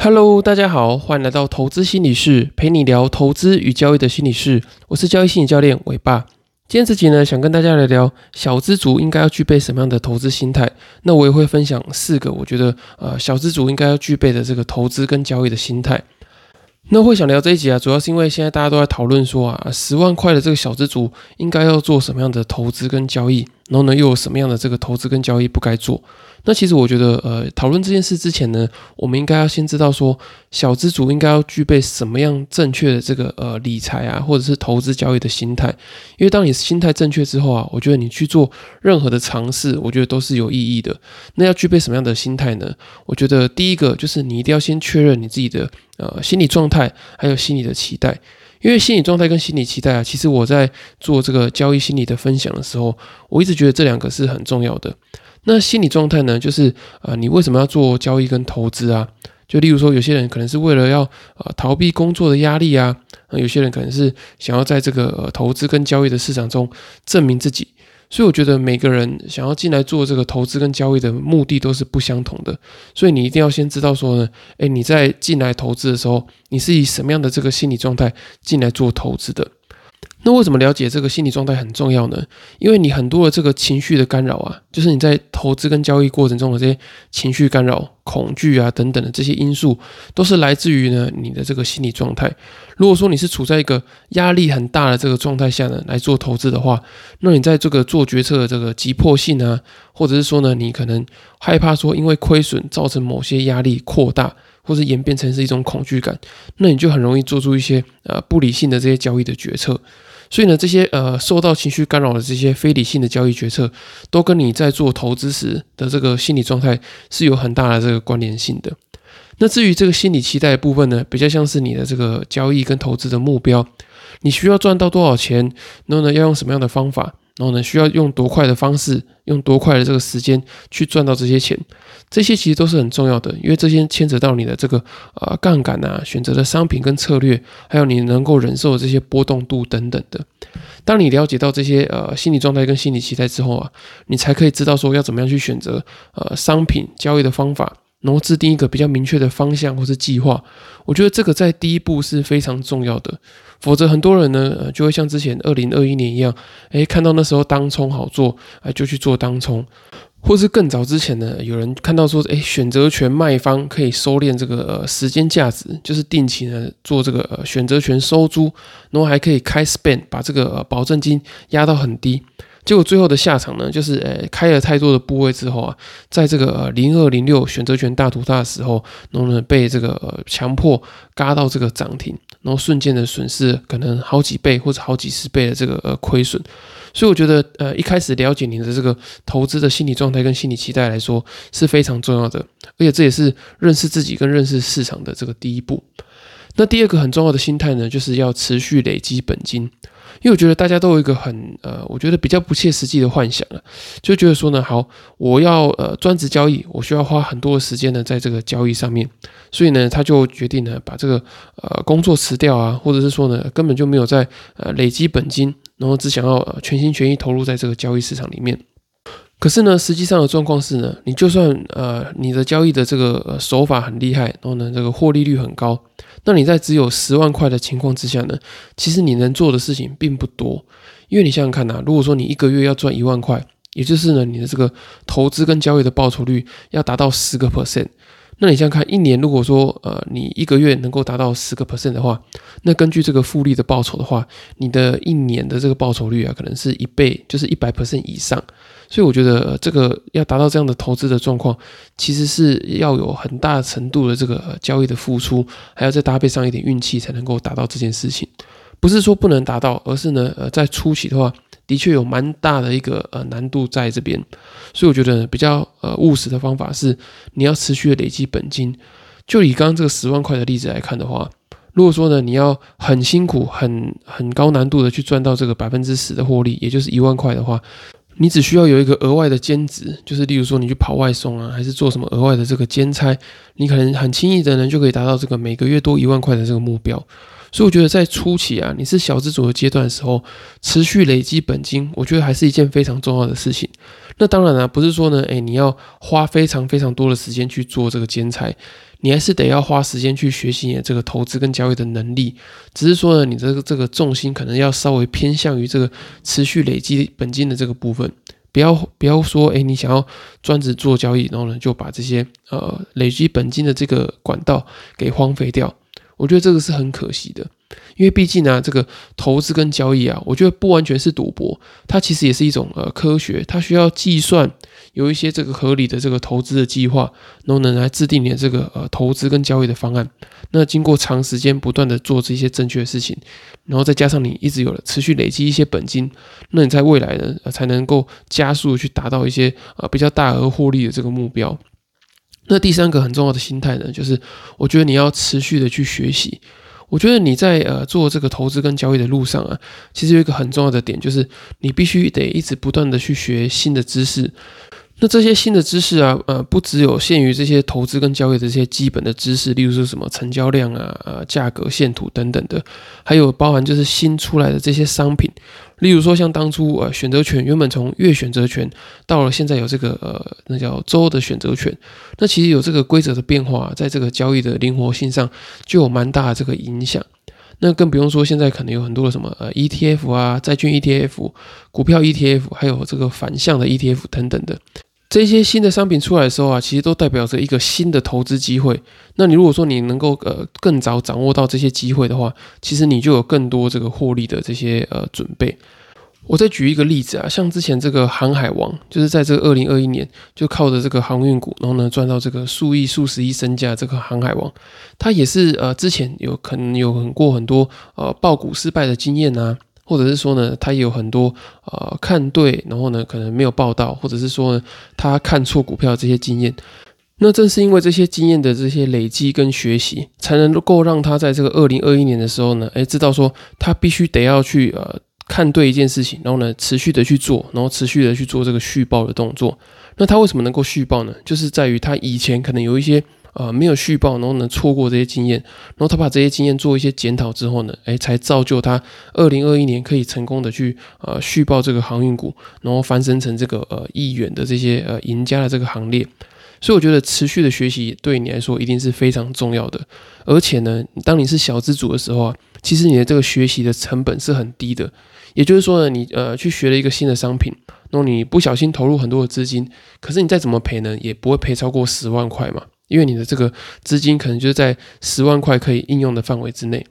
Hello，大家好，欢迎来到投资心理室，陪你聊投资与交易的心理室。我是交易心理教练伟爸。今天这集呢，想跟大家来聊小资族应该要具备什么样的投资心态。那我也会分享四个我觉得呃小资族应该要具备的这个投资跟交易的心态。那会想聊这一集啊，主要是因为现在大家都在讨论说啊，十万块的这个小资族应该要做什么样的投资跟交易，然后呢又有什么样的这个投资跟交易不该做。那其实我觉得，呃，讨论这件事之前呢，我们应该要先知道说，小资族应该要具备什么样正确的这个呃理财啊，或者是投资交易的心态。因为当你心态正确之后啊，我觉得你去做任何的尝试，我觉得都是有意义的。那要具备什么样的心态呢？我觉得第一个就是你一定要先确认你自己的呃心理状态，还有心理的期待。因为心理状态跟心理期待啊，其实我在做这个交易心理的分享的时候，我一直觉得这两个是很重要的。那心理状态呢？就是呃，你为什么要做交易跟投资啊？就例如说，有些人可能是为了要呃逃避工作的压力啊，有些人可能是想要在这个呃投资跟交易的市场中证明自己。所以我觉得每个人想要进来做这个投资跟交易的目的都是不相同的。所以你一定要先知道说呢，诶，你在进来投资的时候，你是以什么样的这个心理状态进来做投资的？那为什么了解这个心理状态很重要呢？因为你很多的这个情绪的干扰啊，就是你在投资跟交易过程中的这些情绪干扰、恐惧啊等等的这些因素，都是来自于呢你的这个心理状态。如果说你是处在一个压力很大的这个状态下呢来做投资的话，那你在这个做决策的这个急迫性啊，或者是说呢你可能害怕说因为亏损造成某些压力扩大，或者演变成是一种恐惧感，那你就很容易做出一些呃不理性的这些交易的决策。所以呢，这些呃受到情绪干扰的这些非理性的交易决策，都跟你在做投资时的这个心理状态是有很大的这个关联性的。那至于这个心理期待部分呢，比较像是你的这个交易跟投资的目标，你需要赚到多少钱，然后呢要用什么样的方法。然后呢，需要用多快的方式，用多快的这个时间去赚到这些钱，这些其实都是很重要的，因为这些牵扯到你的这个呃杠杆啊，选择的商品跟策略，还有你能够忍受的这些波动度等等的。当你了解到这些呃心理状态跟心理期待之后啊，你才可以知道说要怎么样去选择呃商品交易的方法。然后制定一个比较明确的方向或是计划，我觉得这个在第一步是非常重要的。否则很多人呢，就会像之前二零二一年一样，诶，看到那时候当冲好做，哎，就去做当冲；或是更早之前呢，有人看到说，诶，选择权卖方可以收敛这个时间价值，就是定期呢做这个选择权收租，然后还可以开 span 把这个保证金压到很低。结果最后的下场呢，就是呃开了太多的部位之后啊，在这个零二零六选择权大屠杀的时候，然后呢被这个强迫嘎到这个涨停，然后瞬间的损失可能好几倍或者好几十倍的这个呃亏损。所以我觉得呃一开始了解你的这个投资的心理状态跟心理期待来说是非常重要的，而且这也是认识自己跟认识市场的这个第一步。那第二个很重要的心态呢，就是要持续累积本金。因为我觉得大家都有一个很呃，我觉得比较不切实际的幻想了，就觉得说呢，好，我要呃专职交易，我需要花很多的时间呢在这个交易上面，所以呢，他就决定呢把这个呃工作辞掉啊，或者是说呢根本就没有在呃累积本金，然后只想要全心全意投入在这个交易市场里面。可是呢，实际上的状况是呢，你就算呃你的交易的这个手法很厉害，然后呢这个获利率很高，那你在只有十万块的情况之下呢，其实你能做的事情并不多。因为你想想看呐，如果说你一个月要赚一万块，也就是呢你的这个投资跟交易的报酬率要达到十个 percent。那你想想看，一年如果说呃你一个月能够达到十个 percent 的话，那根据这个复利的报酬的话，你的一年的这个报酬率啊，可能是一倍，就是一百 percent 以上。所以我觉得这个要达到这样的投资的状况，其实是要有很大程度的这个交易的付出，还要再搭配上一点运气，才能够达到这件事情。不是说不能达到，而是呢呃在初期的话，的确有蛮大的一个呃难度在这边。所以我觉得比较呃务实的方法是，你要持续的累积本金。就以刚刚这个十万块的例子来看的话，如果说呢你要很辛苦、很很高难度的去赚到这个百分之十的获利，也就是一万块的话，你只需要有一个额外的兼职，就是例如说你去跑外送啊，还是做什么额外的这个兼差，你可能很轻易的呢就可以达到这个每个月多一万块的这个目标。所以我觉得在初期啊，你是小资主的阶段的时候，持续累积本金，我觉得还是一件非常重要的事情。那当然啊，不是说呢，哎，你要花非常非常多的时间去做这个兼差，你还是得要花时间去学习你的这个投资跟交易的能力。只是说呢，你这个这个重心可能要稍微偏向于这个持续累积本金的这个部分。不要不要说，哎，你想要专职做交易，然后呢就把这些呃累积本金的这个管道给荒废掉。我觉得这个是很可惜的。因为毕竟呢，这个投资跟交易啊，我觉得不完全是赌博，它其实也是一种呃科学，它需要计算有一些这个合理的这个投资的计划，然后呢来制定你的这个呃投资跟交易的方案。那经过长时间不断的做这些正确的事情，然后再加上你一直有了持续累积一些本金，那你在未来呢才能够加速去达到一些呃比较大额获利的这个目标。那第三个很重要的心态呢，就是我觉得你要持续的去学习。我觉得你在呃做这个投资跟交易的路上啊，其实有一个很重要的点，就是你必须得一直不断的去学新的知识。那这些新的知识啊，呃，不只有限于这些投资跟交易的这些基本的知识，例如说什么成交量啊、呃价格线图等等的，还有包含就是新出来的这些商品，例如说像当初呃选择权原本从月选择权到了现在有这个呃那叫周的选择权，那其实有这个规则的变化，在这个交易的灵活性上就有蛮大的这个影响。那更不用说现在可能有很多的什么呃 ETF 啊、债券 ETF、股票 ETF，还有这个反向的 ETF 等等的。这些新的商品出来的时候啊，其实都代表着一个新的投资机会。那你如果说你能够呃更早掌握到这些机会的话，其实你就有更多这个获利的这些呃准备。我再举一个例子啊，像之前这个航海王，就是在这个二零二一年就靠着这个航运股，然后呢赚到这个数亿、数十亿身价。这个航海王，他也是呃之前有可能有很过很多呃爆股失败的经验啊。或者是说呢，他也有很多呃看对，然后呢可能没有报道，或者是说呢他看错股票这些经验。那正是因为这些经验的这些累积跟学习，才能够让他在这个二零二一年的时候呢，哎知道说他必须得要去呃看对一件事情，然后呢持续的去做，然后持续的去做这个续报的动作。那他为什么能够续报呢？就是在于他以前可能有一些。呃，没有续报，然后呢错过这些经验，然后他把这些经验做一些检讨之后呢，哎，才造就他二零二一年可以成功的去呃续报这个航运股，然后翻身成这个呃亿元的这些呃赢家的这个行列。所以我觉得持续的学习对你来说一定是非常重要的。而且呢，当你是小资主的时候啊，其实你的这个学习的成本是很低的。也就是说呢，你呃去学了一个新的商品，那你不小心投入很多的资金，可是你再怎么赔呢，也不会赔超过十万块嘛。因为你的这个资金可能就是在十万块可以应用的范围之内，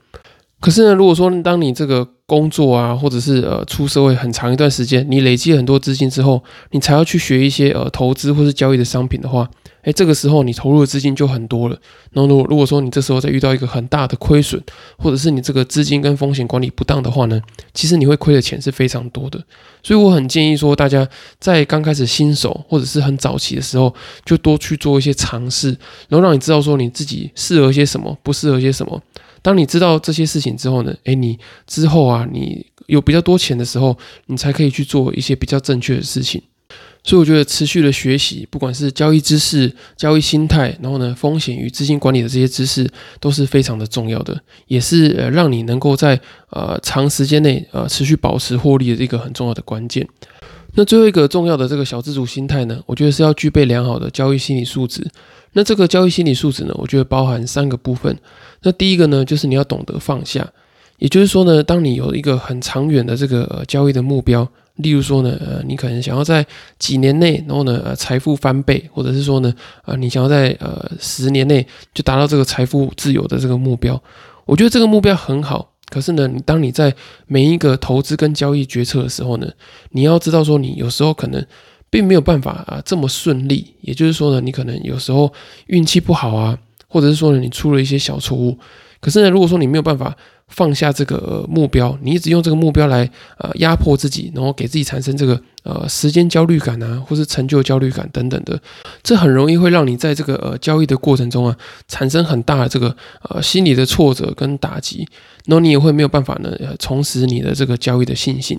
可是呢，如果说当你这个工作啊，或者是呃出社会很长一段时间，你累积很多资金之后，你才要去学一些呃投资或是交易的商品的话。哎，这个时候你投入的资金就很多了。然后，如果如果说你这时候再遇到一个很大的亏损，或者是你这个资金跟风险管理不当的话呢，其实你会亏的钱是非常多的。所以我很建议说，大家在刚开始新手或者是很早期的时候，就多去做一些尝试，然后让你知道说你自己适合些什么，不适合些什么。当你知道这些事情之后呢，哎，你之后啊，你有比较多钱的时候，你才可以去做一些比较正确的事情。所以我觉得持续的学习，不管是交易知识、交易心态，然后呢风险与资金管理的这些知识，都是非常的重要的，也是呃让你能够在呃长时间内呃持续保持获利的一个很重要的关键。那最后一个重要的这个小资主心态呢，我觉得是要具备良好的交易心理素质。那这个交易心理素质呢，我觉得包含三个部分。那第一个呢，就是你要懂得放下，也就是说呢，当你有一个很长远的这个呃交易的目标。例如说呢，呃，你可能想要在几年内，然后呢，呃，财富翻倍，或者是说呢，呃，你想要在呃十年内就达到这个财富自由的这个目标，我觉得这个目标很好。可是呢，你当你在每一个投资跟交易决策的时候呢，你要知道说，你有时候可能并没有办法啊这么顺利。也就是说呢，你可能有时候运气不好啊，或者是说呢，你出了一些小错误。可是呢，如果说你没有办法，放下这个目标，你一直用这个目标来呃压迫自己，然后给自己产生这个呃时间焦虑感啊，或是成就焦虑感等等的，这很容易会让你在这个呃交易的过程中啊产生很大的这个呃心理的挫折跟打击，然后你也会没有办法呢呃重拾你的这个交易的信心。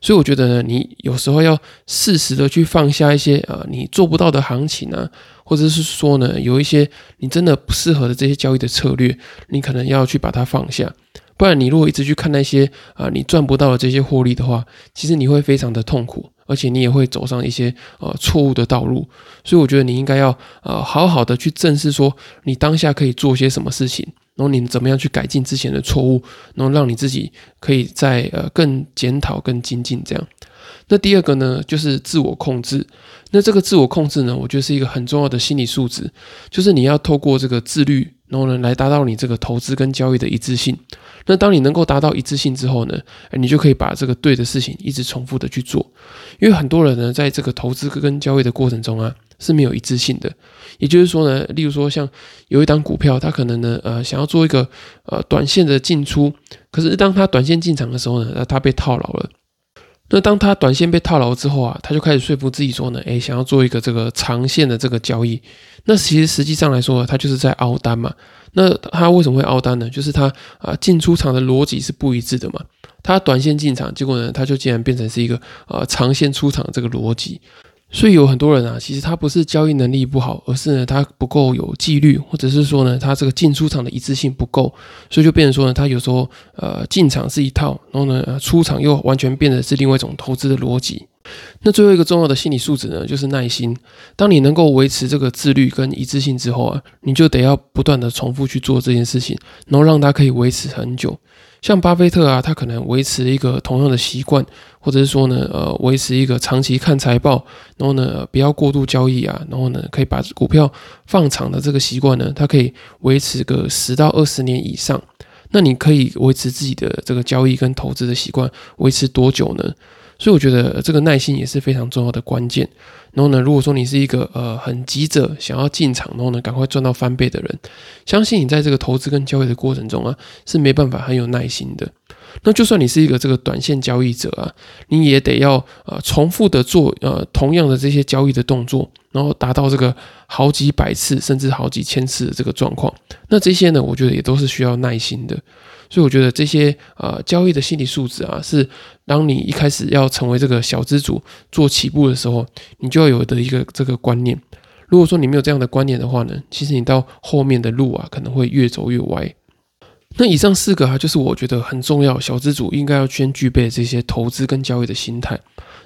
所以我觉得呢，你有时候要适时的去放下一些呃你做不到的行情啊，或者是说呢有一些你真的不适合的这些交易的策略，你可能要去把它放下。不然，你如果一直去看那些啊，你赚不到的这些获利的话，其实你会非常的痛苦，而且你也会走上一些呃错误的道路。所以我觉得你应该要呃好好的去正视说你当下可以做些什么事情，然后你怎么样去改进之前的错误，然后让你自己可以在呃更检讨、更精进这样。那第二个呢，就是自我控制。那这个自我控制呢，我觉得是一个很重要的心理素质，就是你要透过这个自律，然后呢，来达到你这个投资跟交易的一致性。那当你能够达到一致性之后呢，你就可以把这个对的事情一直重复的去做。因为很多人呢，在这个投资跟交易的过程中啊，是没有一致性的。也就是说呢，例如说像有一档股票，它可能呢，呃，想要做一个呃短线的进出，可是当它短线进场的时候呢，那它被套牢了。那当他短线被套牢之后啊，他就开始说服自己说呢，诶，想要做一个这个长线的这个交易。那其实实际上来说，他就是在凹单嘛。那他为什么会凹单呢？就是他啊进出场的逻辑是不一致的嘛。他短线进场，结果呢，他就竟然变成是一个啊长线出场这个逻辑。所以有很多人啊，其实他不是交易能力不好，而是呢他不够有纪律，或者是说呢他这个进出场的一致性不够，所以就变成说呢他有时候呃进场是一套，然后呢出场又完全变得是另外一种投资的逻辑。那最后一个重要的心理素质呢，就是耐心。当你能够维持这个自律跟一致性之后啊，你就得要不断的重复去做这件事情，然后让它可以维持很久。像巴菲特啊，他可能维持一个同样的习惯，或者是说呢，呃，维持一个长期看财报，然后呢，不要过度交易啊，然后呢，可以把股票放长的这个习惯呢，它可以维持个十到二十年以上。那你可以维持自己的这个交易跟投资的习惯维持多久呢？所以我觉得这个耐心也是非常重要的关键。然后呢，如果说你是一个呃很急着想要进场，然后呢赶快赚到翻倍的人，相信你在这个投资跟交易的过程中啊，是没办法很有耐心的。那就算你是一个这个短线交易者啊，你也得要呃重复的做呃同样的这些交易的动作，然后达到这个好几百次甚至好几千次的这个状况。那这些呢，我觉得也都是需要耐心的。所以我觉得这些呃交易的心理素质啊，是当你一开始要成为这个小资主做起步的时候，你就要有的一个这个观念。如果说你没有这样的观念的话呢，其实你到后面的路啊，可能会越走越歪。那以上四个啊，就是我觉得很重要，小资主应该要先具备这些投资跟交易的心态。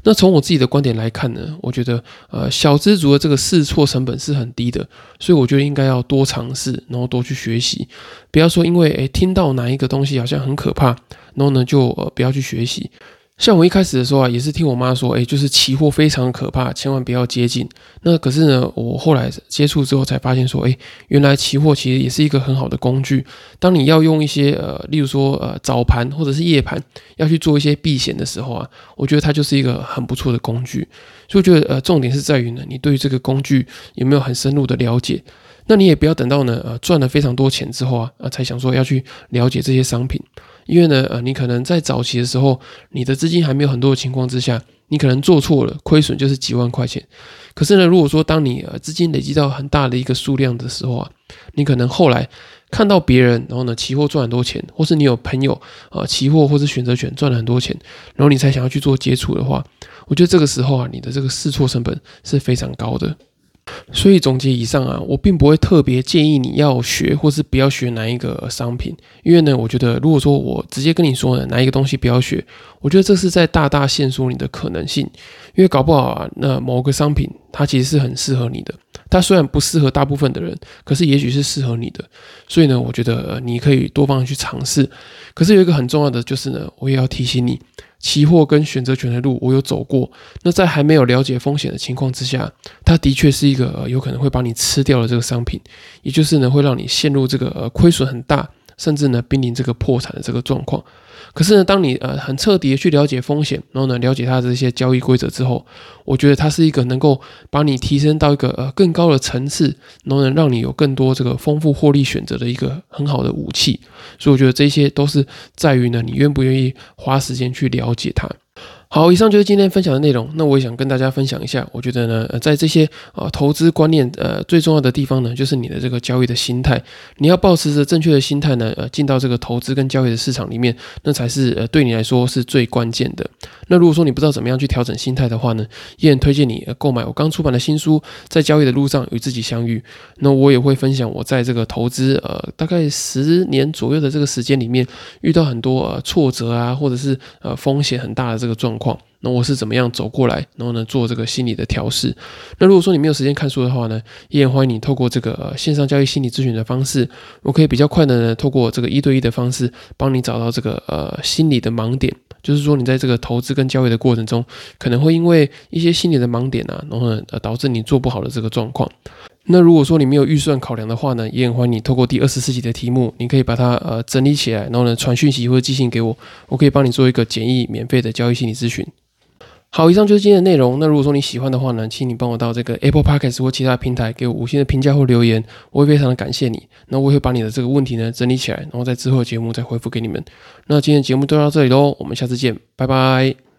那从我自己的观点来看呢，我觉得呃小资主的这个试错成本是很低的，所以我觉得应该要多尝试，然后多去学习，不要说因为诶听到哪一个东西好像很可怕，然后呢就呃不要去学习。像我一开始的时候啊，也是听我妈说，哎，就是期货非常可怕，千万不要接近。那可是呢，我后来接触之后才发现说，哎，原来期货其实也是一个很好的工具。当你要用一些呃，例如说呃早盘或者是夜盘要去做一些避险的时候啊，我觉得它就是一个很不错的工具。所以我觉得呃，重点是在于呢，你对于这个工具有没有很深入的了解？那你也不要等到呢呃赚了非常多钱之后啊，呃才想说要去了解这些商品。因为呢，呃，你可能在早期的时候，你的资金还没有很多的情况之下，你可能做错了，亏损就是几万块钱。可是呢，如果说当你呃资金累积到很大的一个数量的时候啊，你可能后来看到别人，然后呢，期货赚很多钱，或是你有朋友啊，期货或是选择权赚了很多钱，然后你才想要去做接触的话，我觉得这个时候啊，你的这个试错成本是非常高的。所以总结以上啊，我并不会特别建议你要学或是不要学哪一个商品，因为呢，我觉得如果说我直接跟你说呢，哪一个东西不要学，我觉得这是在大大限缩你的可能性，因为搞不好啊，那某个商品它其实是很适合你的，它虽然不适合大部分的人，可是也许是适合你的，所以呢，我觉得你可以多方去尝试。可是有一个很重要的就是呢，我也要提醒你。期货跟选择权的路，我有走过。那在还没有了解风险的情况之下，它的确是一个有可能会把你吃掉的这个商品，也就是呢，会让你陷入这个亏损很大，甚至呢濒临这个破产的这个状况。可是呢，当你呃很彻底的去了解风险，然后呢了解它的这些交易规则之后，我觉得它是一个能够把你提升到一个呃更高的层次，然后能让你有更多这个丰富获利选择的一个很好的武器。所以我觉得这些都是在于呢，你愿不愿意花时间去了解它。好，以上就是今天分享的内容。那我也想跟大家分享一下，我觉得呢，在这些啊投资观念呃最重要的地方呢，就是你的这个交易的心态。你要保持着正确的心态呢，呃，进到这个投资跟交易的市场里面，那才是呃对你来说是最关键的。那如果说你不知道怎么样去调整心态的话呢，依然推荐你购买我刚出版的新书《在交易的路上与自己相遇》。那我也会分享我在这个投资呃大概十年左右的这个时间里面，遇到很多呃挫折啊，或者是呃风险很大的这个状况。况那我是怎么样走过来，然后呢做这个心理的调试。那如果说你没有时间看书的话呢，也欢迎你透过这个线上交易心理咨询的方式，我可以比较快的呢透过这个一对一的方式，帮你找到这个呃心理的盲点。就是说，你在这个投资跟交易的过程中，可能会因为一些心理的盲点啊，然后呢，呃，导致你做不好的这个状况。那如果说你没有预算考量的话呢，也很欢迎你透过第二十四集的题目，你可以把它呃整理起来，然后呢传讯息或者寄信给我，我可以帮你做一个简易免费的交易心理咨询。好，以上就是今天的内容。那如果说你喜欢的话呢，请你帮我到这个 Apple Podcast 或其他平台给我五星的评价或留言，我会非常的感谢你。那我会把你的这个问题呢整理起来，然后在之后的节目再回复给你们。那今天的节目就到这里喽，我们下次见，拜拜。